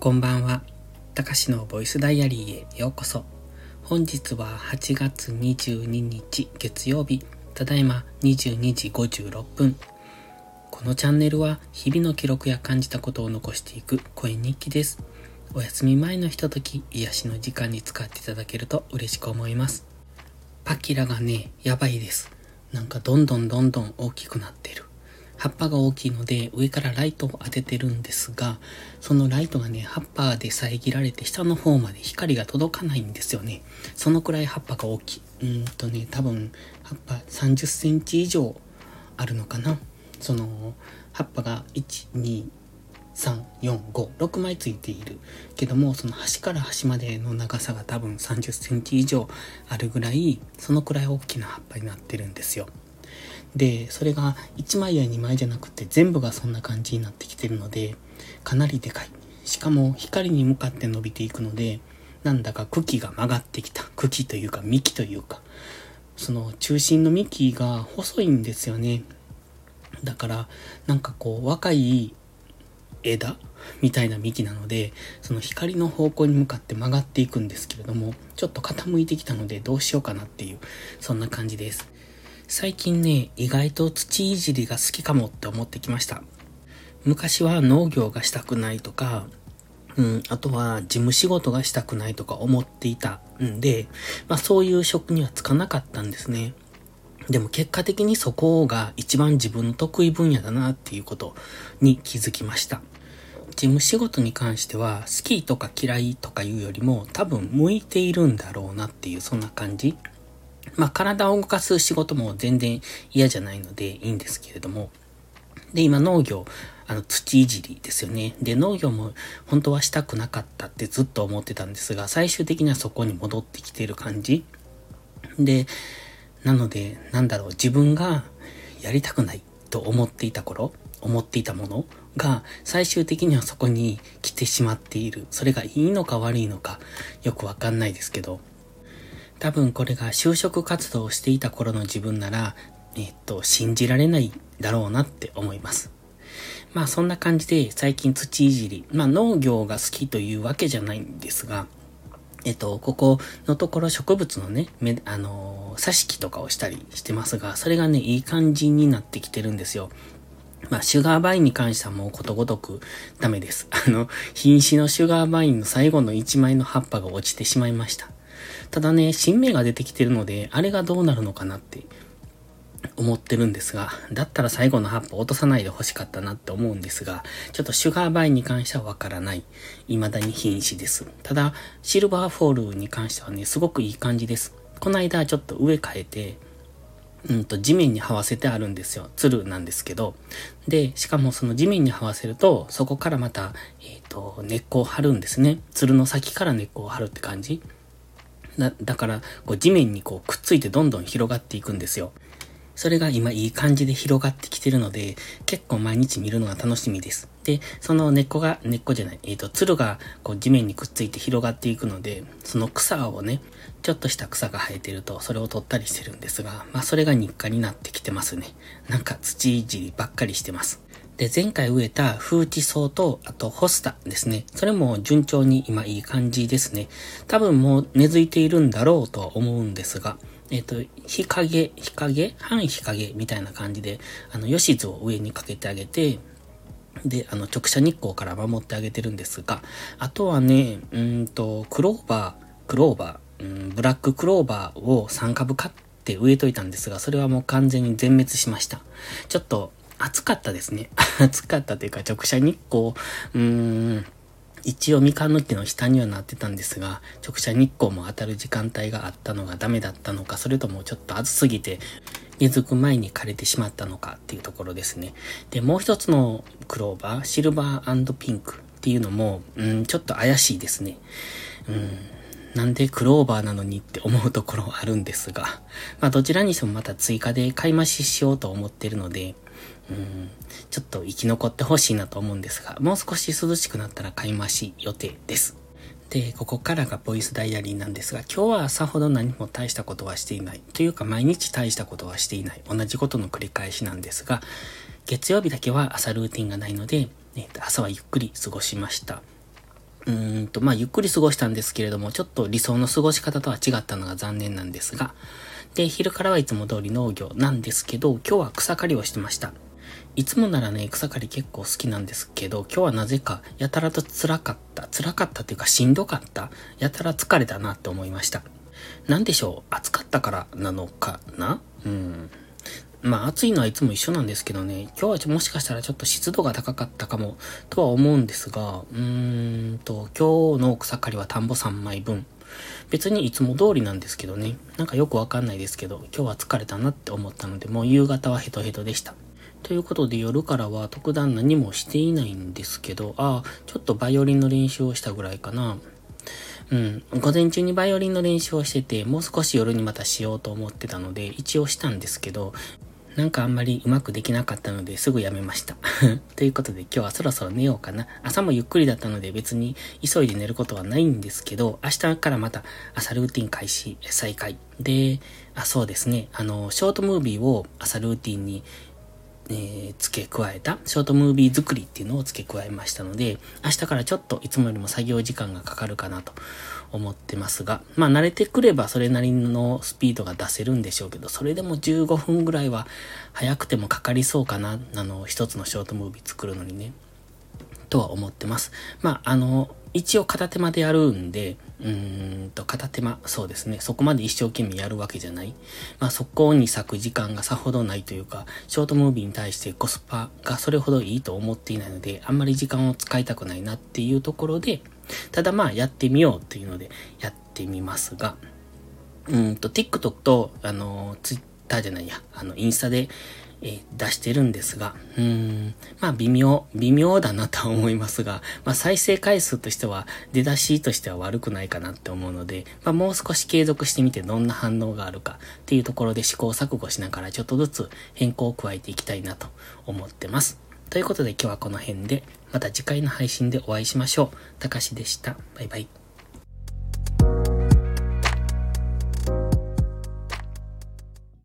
こんばんは。たかしのボイスダイアリーへようこそ。本日は8月22日月曜日、ただいま22時56分。このチャンネルは日々の記録や感じたことを残していく声日記です。お休み前のひととき、癒しの時間に使っていただけると嬉しく思います。パキラがね、やばいです。なんかどんどんどんどん大きくなってる。葉っぱが大きいので上からライトを当ててるんですが、そのライトがね、葉っぱで遮られて下の方まで光が届かないんですよね。そのくらい葉っぱが大きい。うんとね、多分葉っぱ30センチ以上あるのかな。その葉っぱが1、2、3、4、5、6枚ついているけども、その端から端までの長さが多分30センチ以上あるぐらい、そのくらい大きな葉っぱになってるんですよ。で、それが1枚や2枚じゃなくて全部がそんな感じになってきてるので、かなりでかい。しかも光に向かって伸びていくので、なんだか茎が曲がってきた。茎というか幹というか、その中心の幹が細いんですよね。だから、なんかこう、若い枝みたいな幹なので、その光の方向に向かって曲がっていくんですけれども、ちょっと傾いてきたのでどうしようかなっていう、そんな感じです。最近ね、意外と土いじりが好きかもって思ってきました。昔は農業がしたくないとか、うん、あとは事務仕事がしたくないとか思っていたんで、まあそういう職にはつかなかったんですね。でも結果的にそこが一番自分の得意分野だなっていうことに気づきました。事務仕事に関しては好きとか嫌いとかいうよりも多分向いているんだろうなっていうそんな感じ。まあ、体を動かす仕事も全然嫌じゃないのでいいんですけれども。で、今農業、あの、土いじりですよね。で、農業も本当はしたくなかったってずっと思ってたんですが、最終的にはそこに戻ってきてる感じ。で、なので、なんだろう、自分がやりたくないと思っていた頃、思っていたものが最終的にはそこに来てしまっている。それがいいのか悪いのかよくわかんないですけど、多分これが就職活動をしていた頃の自分なら、えっと、信じられないだろうなって思います。まあそんな感じで最近土いじり、まあ農業が好きというわけじゃないんですが、えっと、ここのところ植物のね、め、あのー、挿し木とかをしたりしてますが、それがね、いい感じになってきてるんですよ。まあ、シュガーバインに関してはもうことごとくダメです。あの、瀕死のシュガーバインの最後の1枚の葉っぱが落ちてしまいました。ただね、新芽が出てきてるので、あれがどうなるのかなって思ってるんですが、だったら最後の葉っぱ落とさないで欲しかったなって思うんですが、ちょっとシュガーバインに関してはわからない。未だに瀕死です。ただ、シルバーフォールに関してはね、すごくいい感じです。この間ちょっと植え替えて、うんと地面に這わせてあるんですよ。つるなんですけど。で、しかもその地面に這わせると、そこからまた、えっ、ー、と、根っこを張るんですね。つるの先から根っこを張るって感じ。だだから、こう地面にこうくっついてどんどん広がっていくんですよ。それが今いい感じで広がってきてるので、結構毎日見るのが楽しみです。で、その根っこが、根っこじゃない、えっ、ー、と、つるがこう地面にくっついて広がっていくので、その草をね、ちょっとした草が生えてると、それを取ったりしてるんですが、まあそれが日課になってきてますね。なんか土いじりばっかりしてます。で、前回植えた風地草と、あとホスタですね。それも順調に今いい感じですね。多分もう根付いているんだろうとは思うんですが、えっ、ー、と、日陰、日陰？半日陰みたいな感じで、あの、吉図を上にかけてあげて、で、あの、直射日光から守ってあげてるんですが、あとはね、うんと、クローバー、クローバー、うん、ブラッククローバーを3株買って植えといたんですが、それはもう完全に全滅しました。ちょっと、暑かったですね。暑かったというか、直射日光、うーん、一応みかんの木の下にはなってたんですが、直射日光も当たる時間帯があったのがダメだったのか、それともちょっと暑すぎて、根付く前に枯れてしまったのかっていうところですね。で、もう一つのクローバー、シルバーピンクっていうのも、うん、ちょっと怪しいですね。うん、なんでクローバーなのにって思うところあるんですが、まあどちらにしてもまた追加で買い増ししようと思ってるので、うん、ちょっと生き残ってほしいなと思うんですが、もう少し涼しくなったら買い増し予定です。で、ここからがボイスダイアリーなんですが、今日はさほど何も大したことはしていない。というか毎日大したことはしていない。同じことの繰り返しなんですが、月曜日だけは朝ルーティンがないので、えー、と朝はゆっくり過ごしました。うーんと、まあ、ゆっくり過ごしたんですけれども、ちょっと理想の過ごし方とは違ったのが残念なんですが、で、昼からはいつも通り農業なんですけど、今日は草刈りをしてました。いつもならね、草刈り結構好きなんですけど、今日はなぜかやたらと辛かった。辛かったっていうかしんどかった。やたら疲れたなって思いました。なんでしょう？暑かったからなのかな？うん。まあ暑いのはいつも一緒なんですけどね、今日はもしかしたらちょっと湿度が高かったかもとは思うんですが、うーんと、今日の草刈りは田んぼ3枚分。別にいつも通りなんですけどね、なんかよくわかんないですけど、今日は疲れたなって思ったので、もう夕方はヘトヘトでした。ということで夜からは特段何もしていないんですけど、ああ、ちょっとバイオリンの練習をしたぐらいかな。うん。午前中にバイオリンの練習をしてて、もう少し夜にまたしようと思ってたので、一応したんですけど、なんかあんまりうまくできなかったのですぐやめました。ということで今日はそろそろ寝ようかな。朝もゆっくりだったので別に急いで寝ることはないんですけど、明日からまた朝ルーティン開始、再開。で、あ、そうですね。あの、ショートムービーを朝ルーティンにえー、付け加えたショートムービー作りっていうのを付け加えましたので、明日からちょっといつもよりも作業時間がかかるかなと思ってますが、まあ慣れてくればそれなりのスピードが出せるんでしょうけど、それでも15分ぐらいは早くてもかかりそうかな、あの、一つのショートムービー作るのにね、とは思ってます。まあ、あの、一応片手間でやるんで、うんと、片手間、そうですね。そこまで一生懸命やるわけじゃない。まあ、そこに咲く時間がさほどないというか、ショートムービーに対してコスパがそれほどいいと思っていないので、あんまり時間を使いたくないなっていうところで、ただまあ、やってみようっていうので、やってみますが、うんと、TikTok と、あの、Twitter じゃないや、あの、インスタで、え出してるんですが、うーん、まあ微妙、微妙だなとは思いますが、まあ再生回数としては、出だしとしては悪くないかなって思うので、まあもう少し継続してみてどんな反応があるかっていうところで試行錯誤しながらちょっとずつ変更を加えていきたいなと思ってます。ということで今日はこの辺で、また次回の配信でお会いしましょう。たかしでした。バイバイ。